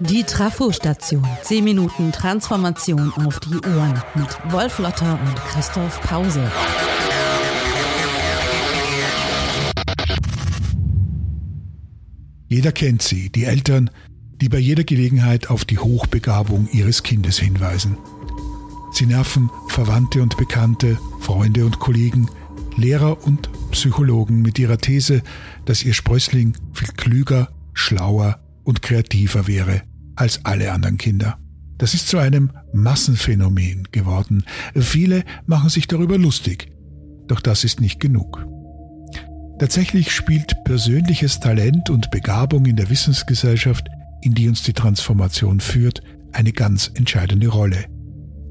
Die Trafo-Station. 10 Minuten Transformation auf die Ohren mit Wolf Lotter und Christoph Pause. Jeder kennt sie, die Eltern, die bei jeder Gelegenheit auf die Hochbegabung ihres Kindes hinweisen. Sie nerven Verwandte und Bekannte, Freunde und Kollegen, Lehrer und Psychologen mit ihrer These, dass ihr Sprössling viel klüger, schlauer und kreativer wäre als alle anderen Kinder. Das ist zu einem Massenphänomen geworden. Viele machen sich darüber lustig. Doch das ist nicht genug. Tatsächlich spielt persönliches Talent und Begabung in der Wissensgesellschaft, in die uns die Transformation führt, eine ganz entscheidende Rolle.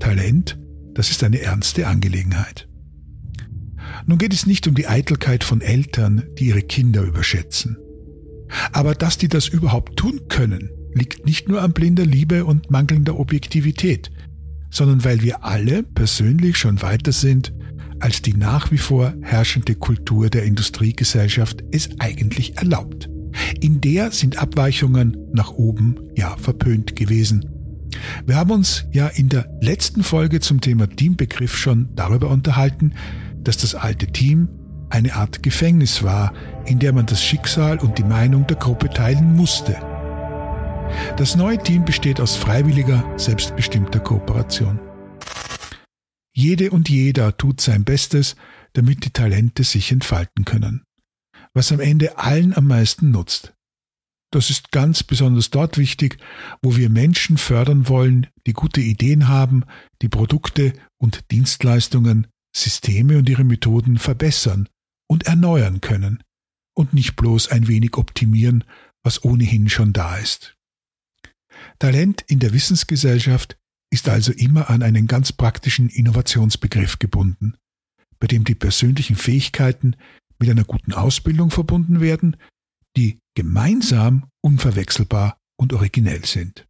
Talent, das ist eine ernste Angelegenheit. Nun geht es nicht um die Eitelkeit von Eltern, die ihre Kinder überschätzen. Aber dass die das überhaupt tun können, liegt nicht nur an blinder Liebe und mangelnder Objektivität, sondern weil wir alle persönlich schon weiter sind, als die nach wie vor herrschende Kultur der Industriegesellschaft es eigentlich erlaubt. In der sind Abweichungen nach oben ja verpönt gewesen. Wir haben uns ja in der letzten Folge zum Thema Teambegriff schon darüber unterhalten, dass das alte Team eine Art Gefängnis war, in der man das Schicksal und die Meinung der Gruppe teilen musste. Das neue Team besteht aus freiwilliger, selbstbestimmter Kooperation. Jede und jeder tut sein Bestes, damit die Talente sich entfalten können. Was am Ende allen am meisten nutzt. Das ist ganz besonders dort wichtig, wo wir Menschen fördern wollen, die gute Ideen haben, die Produkte und Dienstleistungen, Systeme und ihre Methoden verbessern und erneuern können und nicht bloß ein wenig optimieren, was ohnehin schon da ist. Talent in der Wissensgesellschaft ist also immer an einen ganz praktischen Innovationsbegriff gebunden, bei dem die persönlichen Fähigkeiten mit einer guten Ausbildung verbunden werden, die gemeinsam unverwechselbar und originell sind,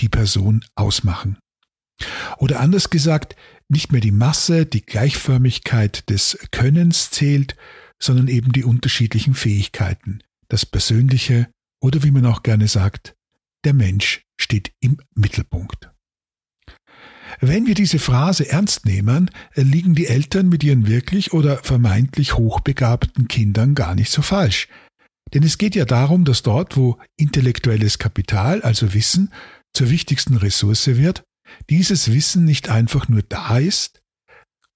die Person ausmachen. Oder anders gesagt, nicht mehr die Masse, die Gleichförmigkeit des Könnens zählt, sondern eben die unterschiedlichen Fähigkeiten, das Persönliche oder wie man auch gerne sagt, der Mensch steht im Mittelpunkt. Wenn wir diese Phrase ernst nehmen, liegen die Eltern mit ihren wirklich oder vermeintlich hochbegabten Kindern gar nicht so falsch. Denn es geht ja darum, dass dort, wo intellektuelles Kapital, also Wissen, zur wichtigsten Ressource wird, dieses Wissen nicht einfach nur da ist,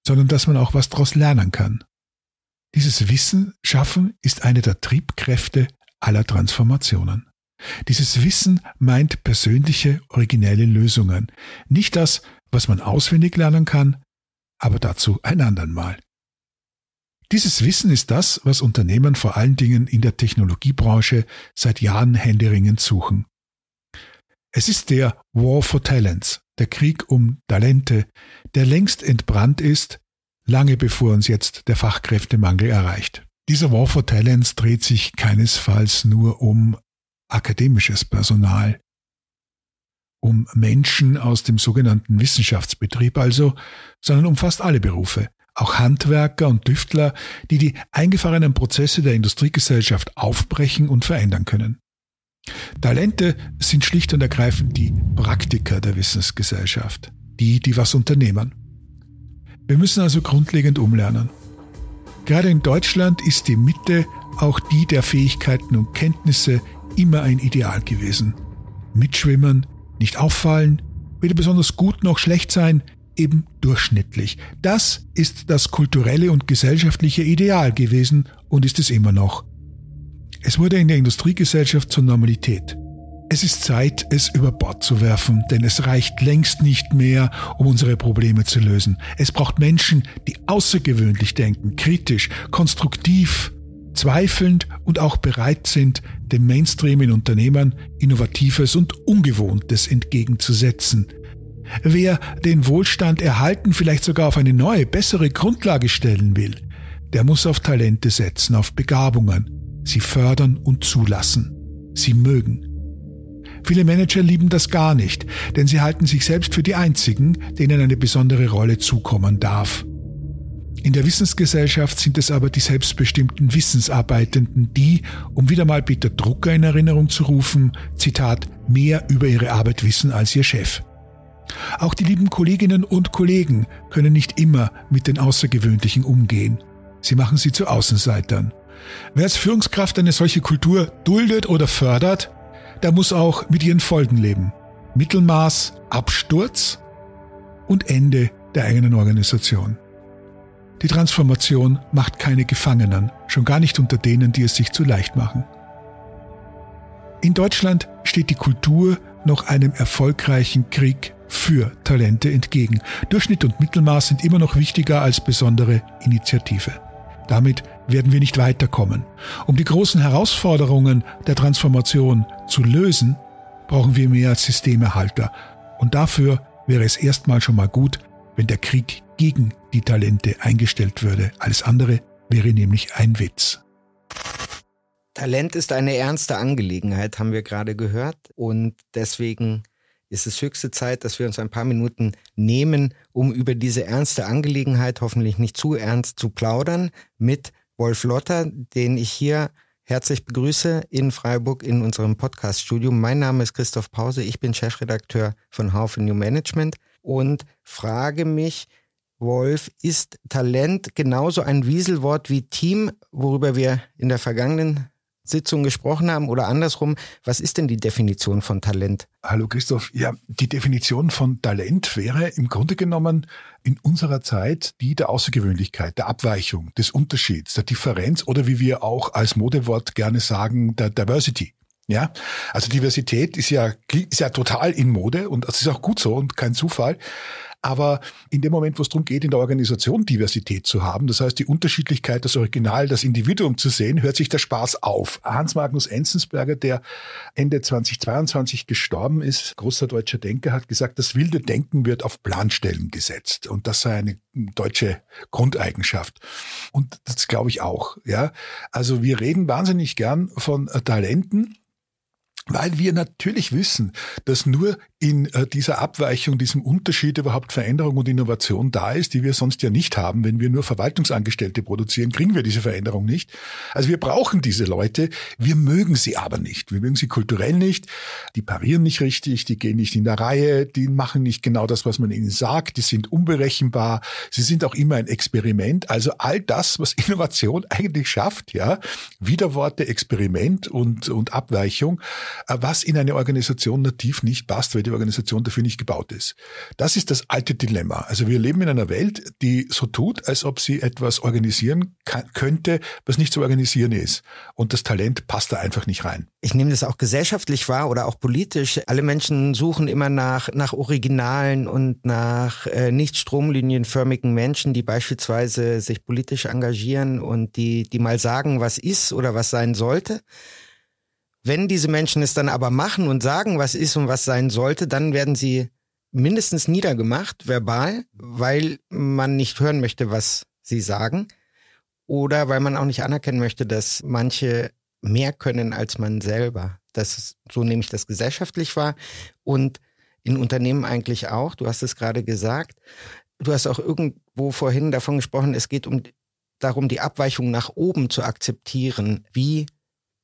sondern dass man auch was daraus lernen kann. Dieses Wissen schaffen ist eine der Triebkräfte aller Transformationen. Dieses Wissen meint persönliche, originelle Lösungen. Nicht das, was man auswendig lernen kann, aber dazu ein andern Mal. Dieses Wissen ist das, was Unternehmen vor allen Dingen in der Technologiebranche seit Jahren händeringend suchen. Es ist der War for Talents, der Krieg um Talente, der längst entbrannt ist, lange bevor uns jetzt der Fachkräftemangel erreicht. Dieser War for Talents dreht sich keinesfalls nur um akademisches Personal, um Menschen aus dem sogenannten Wissenschaftsbetrieb also, sondern um fast alle Berufe, auch Handwerker und Düftler, die die eingefahrenen Prozesse der Industriegesellschaft aufbrechen und verändern können. Talente sind schlicht und ergreifend die Praktiker der Wissensgesellschaft, die, die was unternehmen. Wir müssen also grundlegend umlernen. Gerade in Deutschland ist die Mitte auch die der Fähigkeiten und Kenntnisse immer ein Ideal gewesen. Mitschwimmen, nicht auffallen, weder besonders gut noch schlecht sein, eben durchschnittlich. Das ist das kulturelle und gesellschaftliche Ideal gewesen und ist es immer noch. Es wurde in der Industriegesellschaft zur Normalität. Es ist Zeit, es über Bord zu werfen, denn es reicht längst nicht mehr, um unsere Probleme zu lösen. Es braucht Menschen, die außergewöhnlich denken, kritisch, konstruktiv, zweifelnd und auch bereit sind, dem Mainstream in Unternehmern Innovatives und Ungewohntes entgegenzusetzen. Wer den Wohlstand erhalten, vielleicht sogar auf eine neue, bessere Grundlage stellen will, der muss auf Talente setzen, auf Begabungen, sie fördern und zulassen, sie mögen. Viele Manager lieben das gar nicht, denn sie halten sich selbst für die einzigen, denen eine besondere Rolle zukommen darf. In der Wissensgesellschaft sind es aber die selbstbestimmten Wissensarbeitenden, die, um wieder mal Peter Drucker in Erinnerung zu rufen, Zitat, mehr über ihre Arbeit wissen als ihr Chef. Auch die lieben Kolleginnen und Kollegen können nicht immer mit den Außergewöhnlichen umgehen. Sie machen sie zu Außenseitern. Wer als Führungskraft eine solche Kultur duldet oder fördert, der muss auch mit ihren Folgen leben. Mittelmaß, Absturz und Ende der eigenen Organisation. Die Transformation macht keine Gefangenen, schon gar nicht unter denen, die es sich zu leicht machen. In Deutschland steht die Kultur noch einem erfolgreichen Krieg für Talente entgegen. Durchschnitt und Mittelmaß sind immer noch wichtiger als besondere Initiative. Damit werden wir nicht weiterkommen. Um die großen Herausforderungen der Transformation zu lösen, brauchen wir mehr Systemerhalter. Und dafür wäre es erstmal schon mal gut, wenn der Krieg gegen die Talente eingestellt würde. Alles andere wäre nämlich ein Witz. Talent ist eine ernste Angelegenheit, haben wir gerade gehört. Und deswegen ist es höchste Zeit, dass wir uns ein paar Minuten nehmen, um über diese ernste Angelegenheit, hoffentlich nicht zu ernst, zu plaudern mit Wolf Lotter, den ich hier herzlich begrüße in Freiburg in unserem Podcast-Studio. Mein Name ist Christoph Pause, ich bin Chefredakteur von Haufe New Management und frage mich, Wolf, ist Talent genauso ein Wieselwort wie Team, worüber wir in der vergangenen Sitzung gesprochen haben oder andersrum, was ist denn die Definition von Talent? Hallo Christoph, ja, die Definition von Talent wäre im Grunde genommen in unserer Zeit die der Außergewöhnlichkeit, der Abweichung, des Unterschieds, der Differenz oder wie wir auch als Modewort gerne sagen, der Diversity. Ja, also Diversität ist ja, ist ja total in Mode und das ist auch gut so und kein Zufall. Aber in dem Moment, wo es darum geht, in der Organisation Diversität zu haben, das heißt die Unterschiedlichkeit, das Original, das Individuum zu sehen, hört sich der Spaß auf. Hans Magnus Enzensberger, der Ende 2022 gestorben ist, großer deutscher Denker, hat gesagt, das wilde Denken wird auf Planstellen gesetzt. Und das sei eine deutsche Grundeigenschaft. Und das glaube ich auch. Ja, also wir reden wahnsinnig gern von Talenten weil wir natürlich wissen, dass nur in äh, dieser Abweichung, diesem Unterschied überhaupt Veränderung und Innovation da ist, die wir sonst ja nicht haben. Wenn wir nur Verwaltungsangestellte produzieren, kriegen wir diese Veränderung nicht. Also wir brauchen diese Leute, wir mögen sie aber nicht. Wir mögen sie kulturell nicht, die parieren nicht richtig, die gehen nicht in der Reihe, die machen nicht genau das, was man ihnen sagt, die sind unberechenbar, sie sind auch immer ein Experiment. Also all das, was Innovation eigentlich schafft, ja, Widerworte, Experiment und, und Abweichung, was in eine Organisation nativ nicht passt, weil die Organisation dafür nicht gebaut ist. Das ist das alte Dilemma. Also wir leben in einer Welt, die so tut, als ob sie etwas organisieren kann, könnte, was nicht zu organisieren ist. Und das Talent passt da einfach nicht rein. Ich nehme das auch gesellschaftlich wahr oder auch politisch. Alle Menschen suchen immer nach, nach Originalen und nach äh, nicht stromlinienförmigen Menschen, die beispielsweise sich politisch engagieren und die, die mal sagen, was ist oder was sein sollte. Wenn diese Menschen es dann aber machen und sagen, was ist und was sein sollte, dann werden sie mindestens niedergemacht, verbal, weil man nicht hören möchte, was sie sagen. Oder weil man auch nicht anerkennen möchte, dass manche mehr können als man selber. Das ist, so nehme ich das gesellschaftlich wahr. Und in Unternehmen eigentlich auch. Du hast es gerade gesagt. Du hast auch irgendwo vorhin davon gesprochen, es geht um darum, die Abweichung nach oben zu akzeptieren. Wie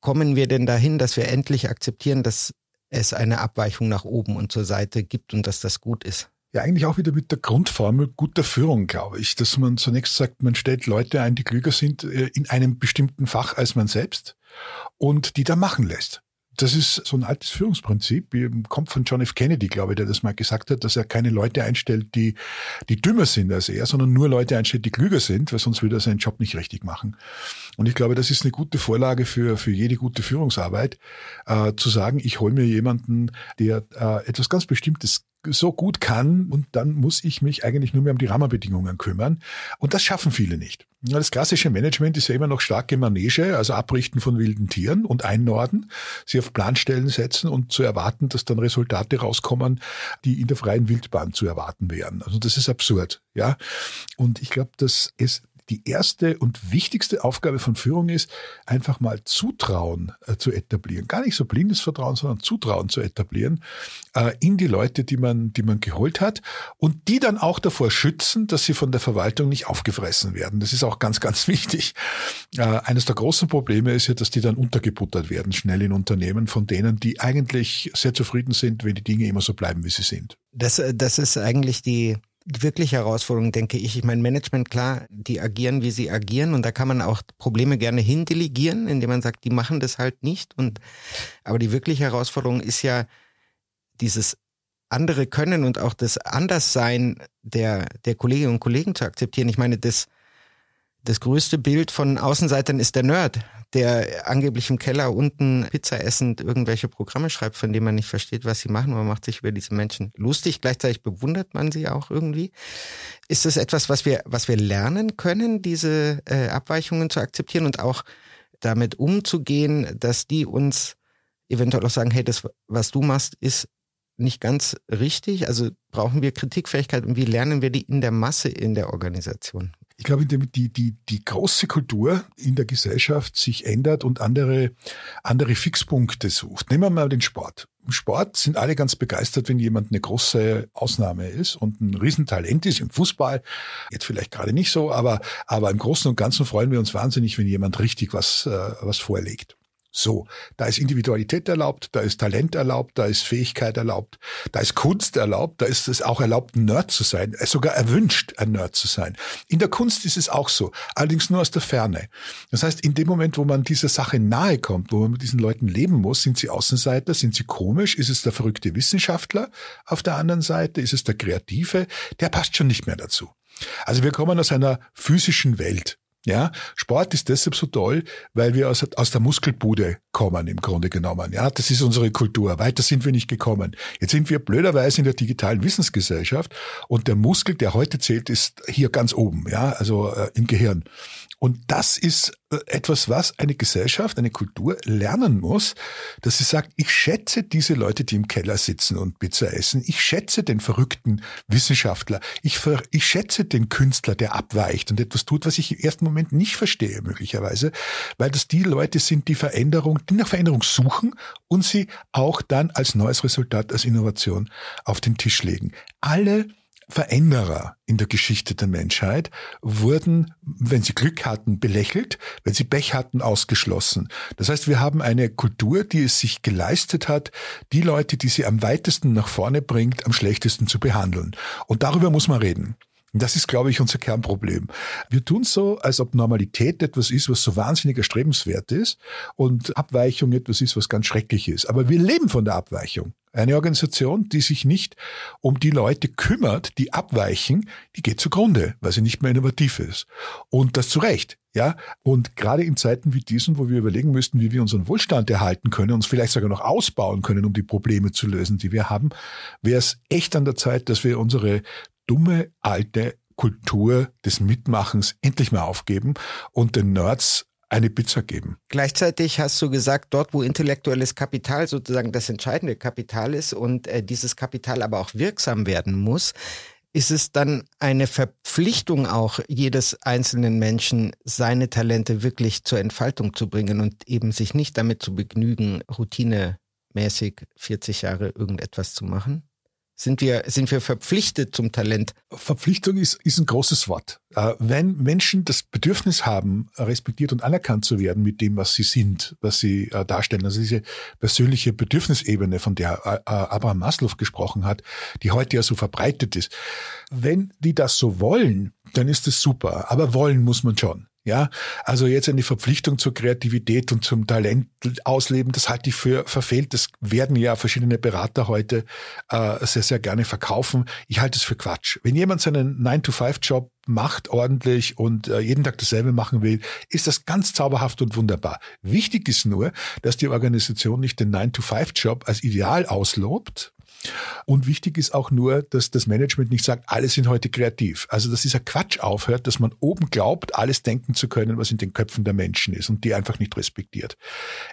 kommen wir denn dahin, dass wir endlich akzeptieren, dass es eine Abweichung nach oben und zur Seite gibt und dass das gut ist? Ja, eigentlich auch wieder mit der Grundformel guter Führung, glaube ich, dass man zunächst sagt, man stellt Leute ein, die klüger sind äh, in einem bestimmten Fach als man selbst und die da machen lässt. Das ist so ein altes Führungsprinzip, kommt von John F. Kennedy, glaube ich, der das mal gesagt hat, dass er keine Leute einstellt, die, die dümmer sind als er, sondern nur Leute einstellt, die klüger sind, weil sonst würde er seinen Job nicht richtig machen. Und ich glaube, das ist eine gute Vorlage für, für jede gute Führungsarbeit, äh, zu sagen, ich hole mir jemanden, der äh, etwas ganz Bestimmtes so gut kann und dann muss ich mich eigentlich nur mehr um die Rahmenbedingungen kümmern. Und das schaffen viele nicht. Das klassische Management ist ja immer noch starke Manege, also Abrichten von wilden Tieren und Einnorden, sie auf Planstellen setzen und zu erwarten, dass dann Resultate rauskommen, die in der freien Wildbahn zu erwarten wären. Also das ist absurd, ja. Und ich glaube, dass es die erste und wichtigste Aufgabe von Führung ist, einfach mal Zutrauen äh, zu etablieren. Gar nicht so blindes Vertrauen, sondern Zutrauen zu etablieren äh, in die Leute, die man, die man geholt hat und die dann auch davor schützen, dass sie von der Verwaltung nicht aufgefressen werden. Das ist auch ganz, ganz wichtig. Äh, eines der großen Probleme ist ja, dass die dann untergebuttert werden, schnell in Unternehmen von denen, die eigentlich sehr zufrieden sind, wenn die Dinge immer so bleiben, wie sie sind. Das, äh, das ist eigentlich die, die wirkliche Herausforderung, denke ich. Ich meine, Management, klar, die agieren, wie sie agieren und da kann man auch Probleme gerne hindelegieren, indem man sagt, die machen das halt nicht. Und aber die wirkliche Herausforderung ist ja dieses andere Können und auch das Anderssein der, der Kolleginnen und Kollegen zu akzeptieren. Ich meine, das, das größte Bild von Außenseitern ist der Nerd, der angeblich im Keller unten Pizza essend irgendwelche Programme schreibt, von denen man nicht versteht, was sie machen. Man macht sich über diese Menschen lustig. Gleichzeitig bewundert man sie auch irgendwie. Ist das etwas, was wir, was wir lernen können, diese äh, Abweichungen zu akzeptieren und auch damit umzugehen, dass die uns eventuell auch sagen, hey, das, was du machst, ist nicht ganz richtig. Also brauchen wir Kritikfähigkeit und wie lernen wir die in der Masse in der Organisation? Ich glaube, indem die, die, die große Kultur in der Gesellschaft sich ändert und andere, andere Fixpunkte sucht. Nehmen wir mal den Sport. Im Sport sind alle ganz begeistert, wenn jemand eine große Ausnahme ist und ein Riesentalent ist. Im Fußball jetzt vielleicht gerade nicht so, aber, aber im Großen und Ganzen freuen wir uns wahnsinnig, wenn jemand richtig was, äh, was vorlegt. So, da ist Individualität erlaubt, da ist Talent erlaubt, da ist Fähigkeit erlaubt, da ist Kunst erlaubt, da ist es auch erlaubt, ein Nerd zu sein, sogar erwünscht, ein Nerd zu sein. In der Kunst ist es auch so, allerdings nur aus der Ferne. Das heißt, in dem Moment, wo man dieser Sache nahe kommt, wo man mit diesen Leuten leben muss, sind sie Außenseiter, sind sie komisch, ist es der verrückte Wissenschaftler auf der anderen Seite, ist es der Kreative, der passt schon nicht mehr dazu. Also wir kommen aus einer physischen Welt. Ja, Sport ist deshalb so toll, weil wir aus, aus der Muskelbude kommen, im Grunde genommen. Ja, das ist unsere Kultur. Weiter sind wir nicht gekommen. Jetzt sind wir blöderweise in der digitalen Wissensgesellschaft und der Muskel, der heute zählt, ist hier ganz oben, ja, also äh, im Gehirn. Und das ist äh, etwas, was eine Gesellschaft, eine Kultur lernen muss, dass sie sagt, ich schätze diese Leute, die im Keller sitzen und Pizza essen. Ich schätze den verrückten Wissenschaftler. Ich, ich schätze den Künstler, der abweicht und etwas tut, was ich im ersten Moment nicht verstehe, möglicherweise, weil das die Leute sind, die Veränderung, die nach Veränderung suchen und sie auch dann als neues Resultat, als Innovation auf den Tisch legen. Alle Veränderer in der Geschichte der Menschheit wurden, wenn sie Glück hatten, belächelt, wenn sie Pech hatten, ausgeschlossen. Das heißt, wir haben eine Kultur, die es sich geleistet hat, die Leute, die sie am weitesten nach vorne bringt, am schlechtesten zu behandeln. Und darüber muss man reden. Das ist, glaube ich, unser Kernproblem. Wir tun so, als ob Normalität etwas ist, was so wahnsinnig erstrebenswert ist und Abweichung etwas ist, was ganz schrecklich ist. Aber wir leben von der Abweichung. Eine Organisation, die sich nicht um die Leute kümmert, die abweichen, die geht zugrunde, weil sie nicht mehr innovativ ist. Und das zu Recht. Ja, und gerade in Zeiten wie diesen, wo wir überlegen müssten, wie wir unseren Wohlstand erhalten können, uns vielleicht sogar noch ausbauen können, um die Probleme zu lösen, die wir haben, wäre es echt an der Zeit, dass wir unsere dumme alte Kultur des Mitmachens endlich mal aufgeben und den Nerds eine Pizza geben. Gleichzeitig hast du gesagt, dort, wo intellektuelles Kapital sozusagen das entscheidende Kapital ist und äh, dieses Kapital aber auch wirksam werden muss, ist es dann eine Verpflichtung auch jedes einzelnen Menschen, seine Talente wirklich zur Entfaltung zu bringen und eben sich nicht damit zu begnügen, routinemäßig 40 Jahre irgendetwas zu machen? Sind wir, sind wir verpflichtet zum Talent? Verpflichtung ist, ist ein großes Wort. Äh, wenn Menschen das Bedürfnis haben, respektiert und anerkannt zu werden mit dem, was sie sind, was sie äh, darstellen, also diese persönliche Bedürfnisebene, von der äh, Abraham Maslow gesprochen hat, die heute ja so verbreitet ist. Wenn die das so wollen, dann ist das super. Aber wollen muss man schon. Ja, also jetzt eine Verpflichtung zur Kreativität und zum Talent ausleben, das halte ich für verfehlt. Das werden ja verschiedene Berater heute äh, sehr, sehr gerne verkaufen. Ich halte es für Quatsch. Wenn jemand seinen 9-to-5-Job macht ordentlich und äh, jeden Tag dasselbe machen will, ist das ganz zauberhaft und wunderbar. Wichtig ist nur, dass die Organisation nicht den 9-to-5-Job als Ideal auslobt, und wichtig ist auch nur, dass das Management nicht sagt, alle sind heute kreativ. Also dass dieser Quatsch aufhört, dass man oben glaubt, alles denken zu können, was in den Köpfen der Menschen ist und die einfach nicht respektiert.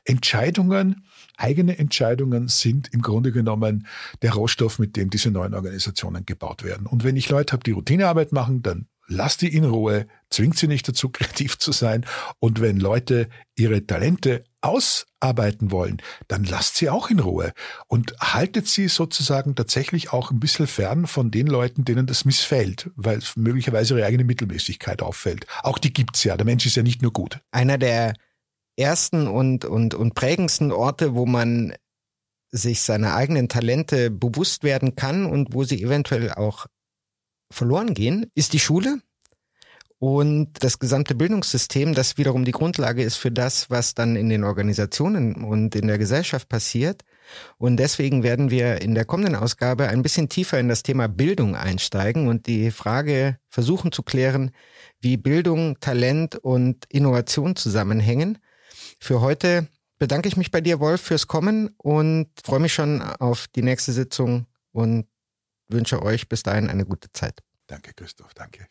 Entscheidungen, eigene Entscheidungen sind im Grunde genommen der Rohstoff, mit dem diese neuen Organisationen gebaut werden. Und wenn ich Leute habe, die Routinearbeit machen, dann lasst die in Ruhe, zwingt sie nicht dazu, kreativ zu sein. Und wenn Leute ihre Talente ausarbeiten wollen, dann lasst sie auch in Ruhe und haltet sie sozusagen tatsächlich auch ein bisschen fern von den Leuten, denen das missfällt, weil möglicherweise ihre eigene Mittelmäßigkeit auffällt. Auch die gibt's ja. Der Mensch ist ja nicht nur gut. Einer der ersten und, und, und prägendsten Orte, wo man sich seiner eigenen Talente bewusst werden kann und wo sie eventuell auch verloren gehen, ist die Schule und das gesamte Bildungssystem, das wiederum die Grundlage ist für das, was dann in den Organisationen und in der Gesellschaft passiert. Und deswegen werden wir in der kommenden Ausgabe ein bisschen tiefer in das Thema Bildung einsteigen und die Frage versuchen zu klären, wie Bildung, Talent und Innovation zusammenhängen. Für heute bedanke ich mich bei dir, Wolf, fürs Kommen und freue mich schon auf die nächste Sitzung und wünsche euch bis dahin eine gute Zeit. Danke, Christoph, danke.